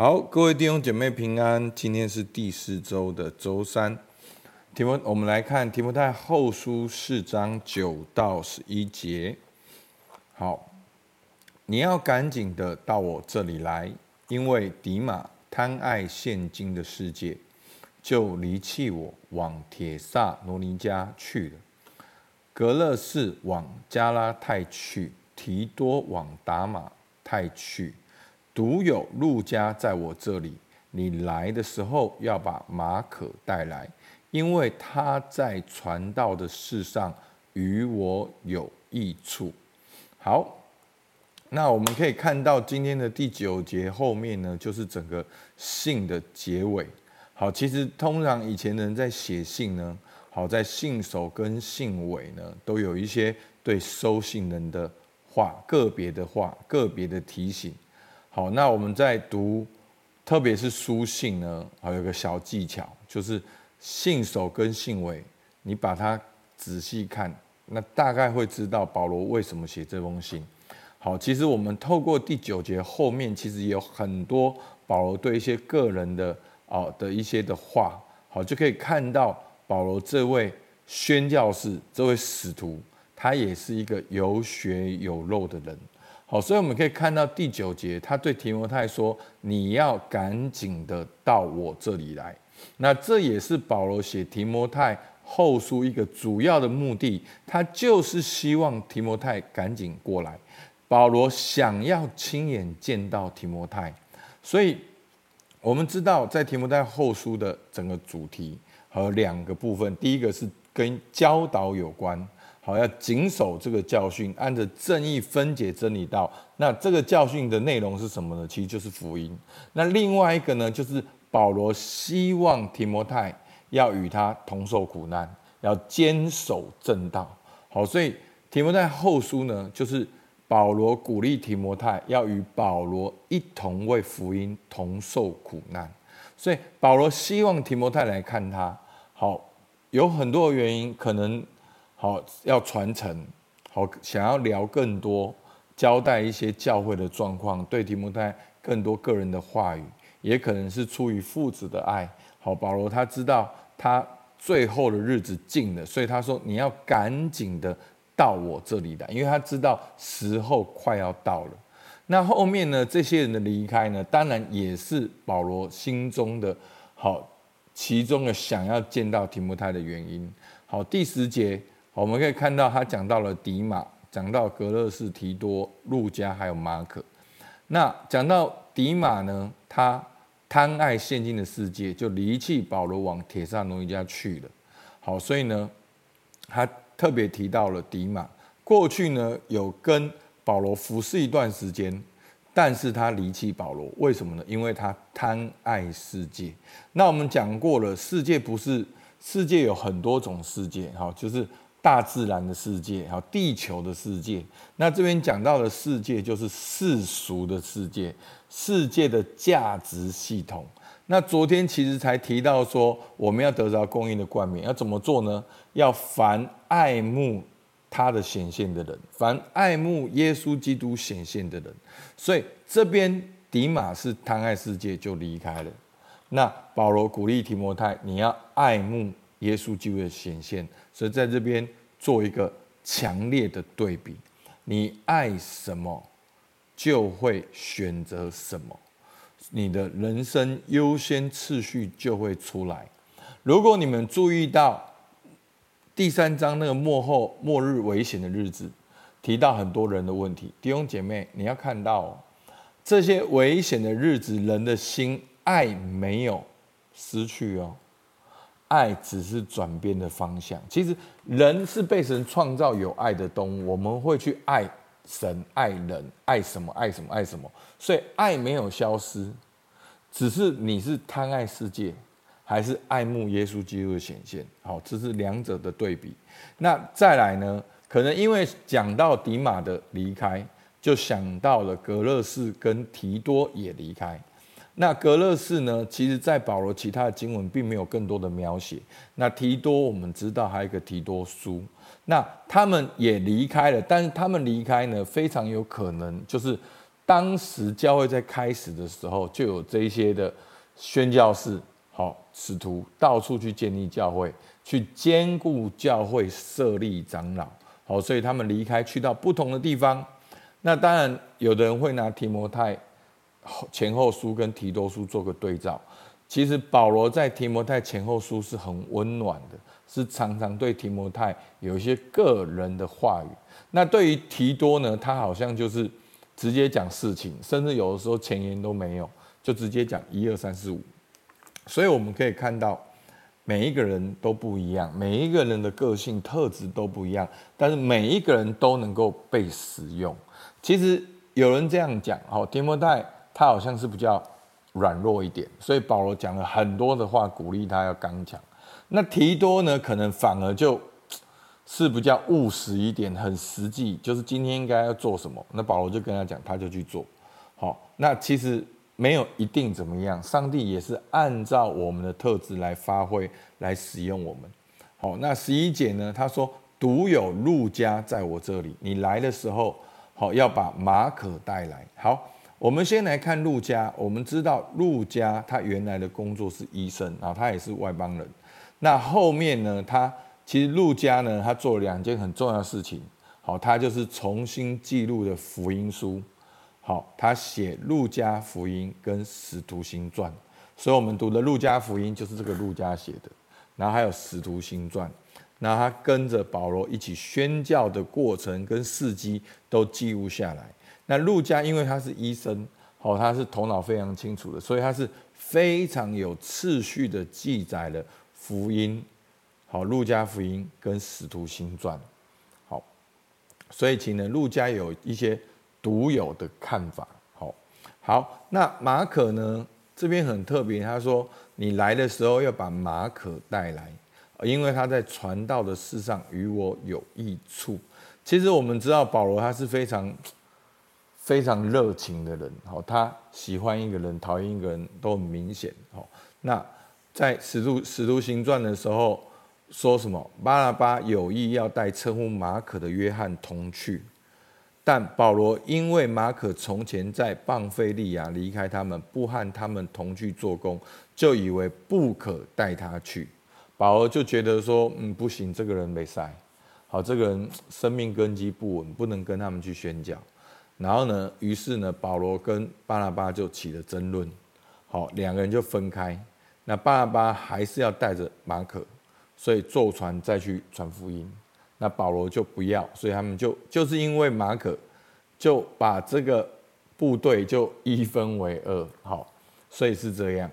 好，各位弟兄姐妹平安。今天是第四周的周三。提摩，我们来看提摩太后书四章九到十一节。好，你要赶紧的到我这里来，因为迪马贪爱现今的世界，就离弃我，往铁萨罗尼迦去了。格勒士往加拉太去，提多往达马太去。独有路加在我这里。你来的时候要把马可带来，因为他在传道的事上与我有益处。好，那我们可以看到今天的第九节后面呢，就是整个信的结尾。好，其实通常以前人在写信呢，好，在信首跟信尾呢，都有一些对收信人的话，个别的话，个别的提醒。好，那我们在读，特别是书信呢，还有个小技巧，就是信首跟信尾，你把它仔细看，那大概会知道保罗为什么写这封信。好，其实我们透过第九节后面，其实有很多保罗对一些个人的哦的一些的话，好，就可以看到保罗这位宣教士，这位使徒，他也是一个有血有肉的人。好，所以我们可以看到第九节，他对提摩太说：“你要赶紧的到我这里来。”那这也是保罗写提摩太后书一个主要的目的，他就是希望提摩太赶紧过来。保罗想要亲眼见到提摩太，所以我们知道，在提摩太后书的整个主题和两个部分，第一个是跟教导有关。好，要谨守这个教训，按着正义分解真理道。那这个教训的内容是什么呢？其实就是福音。那另外一个呢，就是保罗希望提摩太要与他同受苦难，要坚守正道。好，所以提摩太后书呢，就是保罗鼓励提摩太要与保罗一同为福音同受苦难。所以保罗希望提摩太来看他。好，有很多原因，可能。好，要传承，好，想要聊更多，交代一些教会的状况，对提摩太更多个人的话语，也可能是出于父子的爱。好，保罗他知道他最后的日子近了，所以他说，你要赶紧的到我这里来，因为他知道时候快要到了。那后面呢，这些人的离开呢，当然也是保罗心中的好，其中的想要见到提摩太的原因。好，第十节。我们可以看到，他讲到了迪马，讲到格勒士、提多、路加，还有马可。那讲到迪马呢，他贪爱现今的世界，就离弃保罗，往铁萨罗尼家去了。好，所以呢，他特别提到了迪马。过去呢，有跟保罗服侍一段时间，但是他离弃保罗，为什么呢？因为他贪爱世界。那我们讲过了，世界不是世界，有很多种世界，哈，就是。大自然的世界，好，地球的世界。那这边讲到的世界，就是世俗的世界，世界的价值系统。那昨天其实才提到说，我们要得着公义的冠冕，要怎么做呢？要凡爱慕他的显现的人，凡爱慕耶稣基督显现的人。所以这边迪马是贪爱世界，就离开了。那保罗鼓励提摩太，你要爱慕。耶稣基督的显现，所以在这边做一个强烈的对比：你爱什么，就会选择什么，你的人生优先次序就会出来。如果你们注意到第三章那个末后末日危险的日子，提到很多人的问题，弟兄姐妹，你要看到这些危险的日子，人的心爱没有失去哦。爱只是转变的方向。其实人是被神创造有爱的动物，我们会去爱神、爱人、爱什么、爱什么、爱什么。所以爱没有消失，只是你是贪爱世界，还是爱慕耶稣基督的显现。好，这是两者的对比。那再来呢？可能因为讲到迪马的离开，就想到了格勒士跟提多也离开。那格勒士呢？其实，在保罗其他的经文并没有更多的描写。那提多，我们知道还有一个提多书。那他们也离开了，但是他们离开呢，非常有可能就是当时教会在开始的时候，就有这些的宣教士，好使徒到处去建立教会，去兼顾教会设立长老，好，所以他们离开去到不同的地方。那当然，有的人会拿提摩太前后书跟提多书做个对照。其实保罗在提摩太前后书是很温暖的，是常常对提摩太有一些个人的话语。那对于提多呢，他好像就是直接讲事情，甚至有的时候前言都没有，就直接讲一二三四五。所以我们可以看到，每一个人都不一样，每一个人的个性特质都不一样，但是每一个人都能够被使用。其实有人这样讲，哦，提摩太他好像是比较。软弱一点，所以保罗讲了很多的话，鼓励他要刚强。那提多呢，可能反而就是比较务实一点，很实际，就是今天应该要做什么，那保罗就跟他讲，他就去做。好，那其实没有一定怎么样，上帝也是按照我们的特质来发挥，来使用我们。好，那十一节呢，他说独有路加在我这里，你来的时候，好要把马可带来。好。我们先来看路加。我们知道路加他原来的工作是医生，然后他也是外邦人。那后面呢，他其实路加呢，他做了两件很重要的事情。好，他就是重新记录的福音书。好，他写路加福音跟使徒行传。所以我们读的路加福音就是这个路加写的。然后还有使徒行传，然后他跟着保罗一起宣教的过程跟事迹都记录下来。那路加因为他是医生，好，他是头脑非常清楚的，所以他是非常有次序的记载了福音，好，路加福音跟使徒行传，好，所以请呢，路加有一些独有的看法，好，好，那马可呢这边很特别，他说你来的时候要把马可带来，因为他在传道的事上与我有益处。其实我们知道保罗他是非常。非常热情的人，好，他喜欢一个人，讨厌一个人都很明显，好。那在使徒使徒行传的时候，说什么？巴拿巴有意要带称呼马可的约翰同去，但保罗因为马可从前在谤费利亚离开他们，不和他们同去做工，就以为不可带他去。保罗就觉得说，嗯，不行，这个人没塞，好，这个人生命根基不稳，不能跟他们去宣教。然后呢，于是呢，保罗跟巴拉巴就起了争论，好，两个人就分开。那巴拉巴还是要带着马可，所以坐船再去传福音。那保罗就不要，所以他们就就是因为马可，就把这个部队就一分为二，好，所以是这样。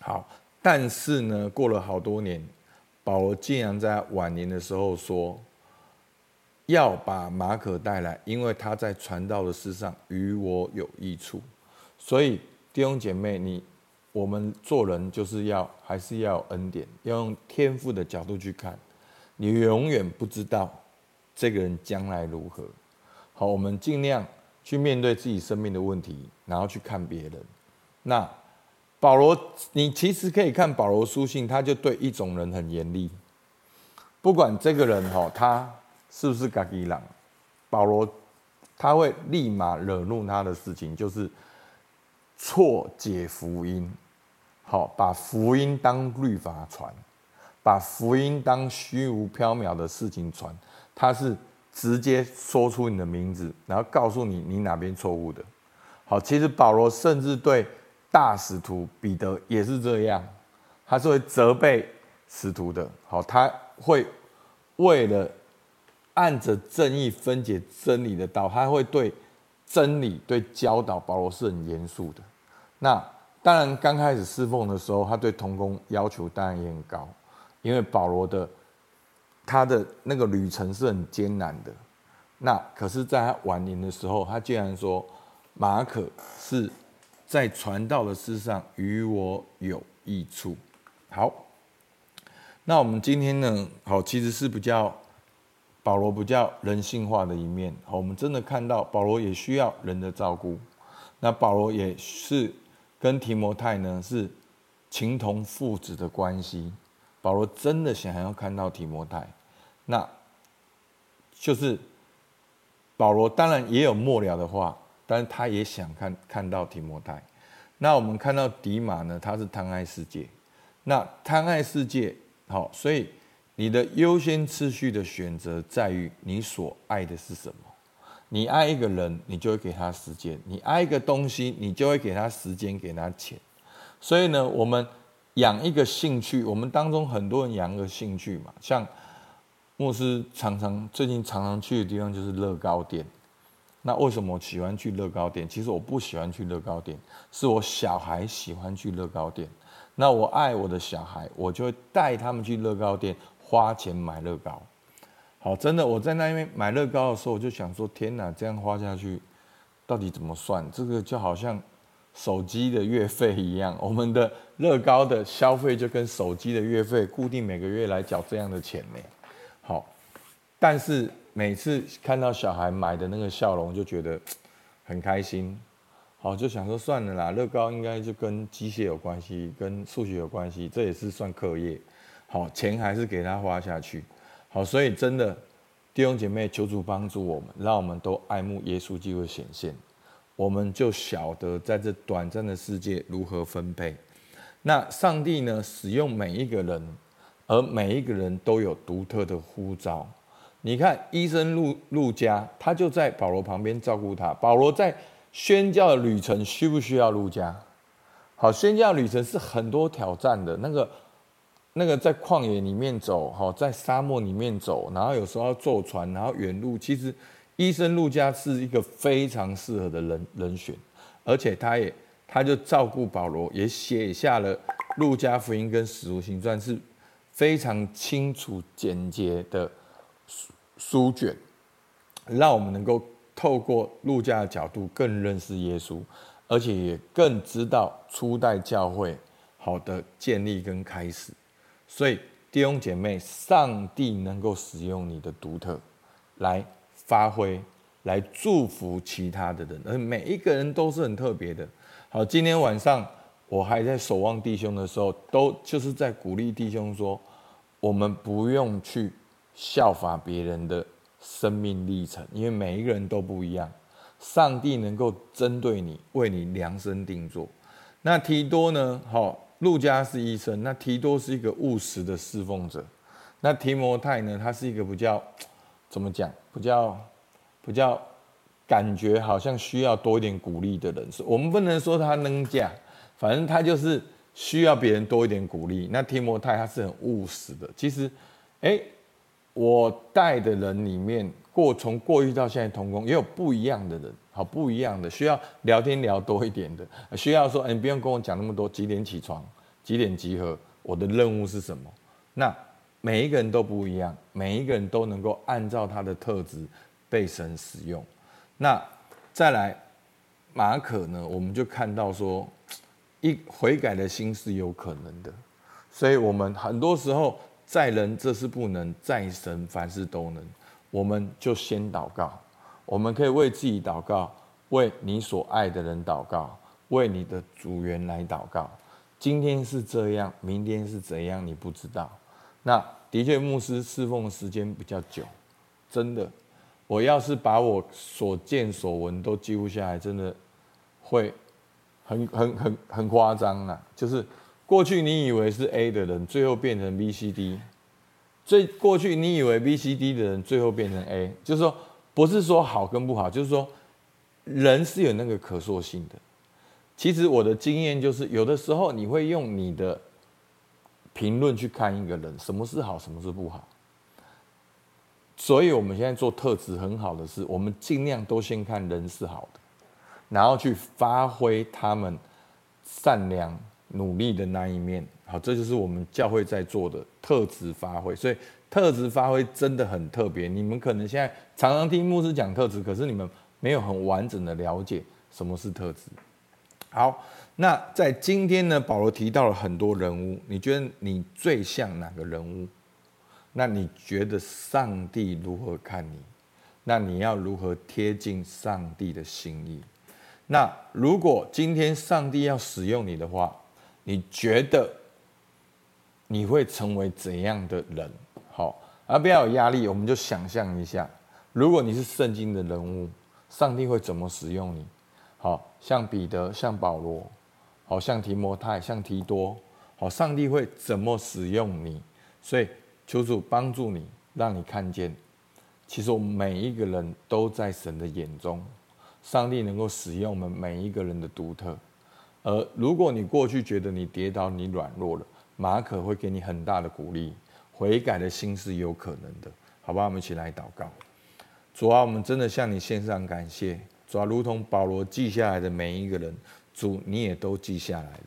好，但是呢，过了好多年，保罗竟然在晚年的时候说。要把马可带来，因为他在传道的事上与我有益处。所以弟兄姐妹，你我们做人就是要还是要有恩典，要用天赋的角度去看。你永远不知道这个人将来如何。好，我们尽量去面对自己生命的问题，然后去看别人。那保罗，你其实可以看保罗书信，他就对一种人很严厉，不管这个人哈，他。是不是自己人？保罗他会立马惹怒他的事情，就是错解福音，好，把福音当律法传，把福音当虚无缥缈的事情传。他是直接说出你的名字，然后告诉你你哪边错误的。好，其实保罗甚至对大使徒彼得也是这样，他是会责备使徒的。好，他会为了。按着正义分解真理的道，他会对真理、对教导保罗是很严肃的。那当然，刚开始侍奉的时候，他对同工要求当然也很高，因为保罗的他的那个旅程是很艰难的。那可是，在他晚年的时候，他竟然说马可是在传道的事上与我有益处。好，那我们今天呢？好，其实是比较。保罗比较人性化的一面，好，我们真的看到保罗也需要人的照顾。那保罗也是跟提摩太呢是情同父子的关系。保罗真的想要看到提摩太，那就是保罗当然也有末了的话，但是他也想看看到提摩太。那我们看到迪马呢，他是贪爱世界。那贪爱世界，好，所以你的优先次序的选择在于你所爱的是什么。你爱一个人，你就会给他时间；你爱一个东西，你就会给他时间，给他钱。所以呢，我们养一个兴趣，我们当中很多人养个兴趣嘛，像牧师常常最近常常去的地方就是乐高店。那为什么我喜欢去乐高店？其实我不喜欢去乐高店，是我小孩喜欢去乐高店。那我爱我的小孩，我就会带他们去乐高店，花钱买乐高。好，真的，我在那边买乐高的时候，我就想说：天哪，这样花下去，到底怎么算？这个就好像手机的月费一样，我们的乐高的消费就跟手机的月费固定每个月来缴这样的钱呢。好，但是每次看到小孩买的那个笑容，就觉得很开心。好，就想说算了啦，乐高应该就跟机械有关系，跟数学有关系，这也是算课业。好，钱还是给他花下去。好，所以真的弟兄姐妹，求主帮助我们，让我们都爱慕耶稣基督的显现，我们就晓得在这短暂的世界如何分配。那上帝呢，使用每一个人，而每一个人都有独特的呼召。你看，医生路路加，他就在保罗旁边照顾他。保罗在宣教的旅程需不需要路加？好，宣教旅程是很多挑战的那个。那个在旷野里面走，哈，在沙漠里面走，然后有时候要坐船，然后远路。其实，医生路加是一个非常适合的人人选，而且他也他就照顾保罗，也写下了路加福音跟使徒行传，是非常清楚简洁的书卷，让我们能够透过路加的角度更认识耶稣，而且也更知道初代教会好的建立跟开始。所以弟兄姐妹，上帝能够使用你的独特来发挥，来祝福其他的人，而每一个人都是很特别的。好，今天晚上我还在守望弟兄的时候，都就是在鼓励弟兄说，我们不用去效法别人的生命历程，因为每一个人都不一样。上帝能够针对你，为你量身定做。那提多呢？好。路加是医生，那提多是一个务实的侍奉者，那提摩太呢？他是一个比较怎么讲？比较比较感觉好像需要多一点鼓励的人。我们不能说他能讲，反正他就是需要别人多一点鼓励。那提摩太他是很务实的。其实，哎，我带的人里面，过从过去到现在同工，也有不一样的人。好，不一样的，需要聊天聊多一点的，需要说，你不用跟我讲那么多，几点起床，几点集合，我的任务是什么？那每一个人都不一样，每一个人都能够按照他的特质被神使用。那再来马可呢？我们就看到说，一悔改的心是有可能的，所以我们很多时候在人这是不能，在神凡事都能，我们就先祷告。我们可以为自己祷告，为你所爱的人祷告，为你的组员来祷告。今天是这样，明天是怎样，你不知道。那的确，牧师侍奉的时间比较久，真的。我要是把我所见所闻都记录下来，真的会很很很很夸张啊！就是过去你以为是 A 的人，最后变成 B、C、D；最过去你以为 B、C、D 的人，最后变成 A，就是说。不是说好跟不好，就是说人是有那个可塑性的。其实我的经验就是，有的时候你会用你的评论去看一个人，什么是好，什么是不好。所以我们现在做特质很好的是，我们尽量都先看人是好的，然后去发挥他们善良、努力的那一面。好，这就是我们教会在做的特质发挥。所以。特质发挥真的很特别，你们可能现在常常听牧师讲特质，可是你们没有很完整的了解什么是特质。好，那在今天呢，保罗提到了很多人物，你觉得你最像哪个人物？那你觉得上帝如何看你？那你要如何贴近上帝的心意？那如果今天上帝要使用你的话，你觉得你会成为怎样的人？而不要有压力，我们就想象一下，如果你是圣经的人物，上帝会怎么使用你？好像彼得、像保罗，好像提摩太、像提多，好，上帝会怎么使用你？所以求主帮助你，让你看见，其实我们每一个人都在神的眼中，上帝能够使用我们每一个人的独特。而如果你过去觉得你跌倒、你软弱了，马可会给你很大的鼓励，悔改的心是有可能的，好吧？我们一起来祷告。主啊，我们真的向你献上感谢。主啊，如同保罗记下来的每一个人，主你也都记下来了。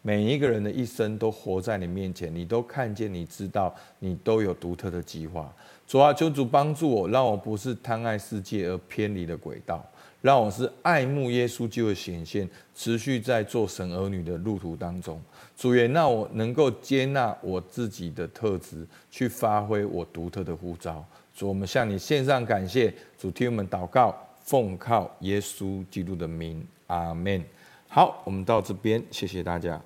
每一个人的一生都活在你面前，你都看见，你知道，你都有独特的计划。主啊，求主帮助我，让我不是贪爱世界而偏离了轨道，让我是爱慕耶稣就会显现，持续在做神儿女的路途当中。主也让我能够接纳我自己的特质，去发挥我独特的呼召。主，我们向你献上感谢。主，听我们祷告，奉靠耶稣基督的名，阿门。好，我们到这边，谢谢大家。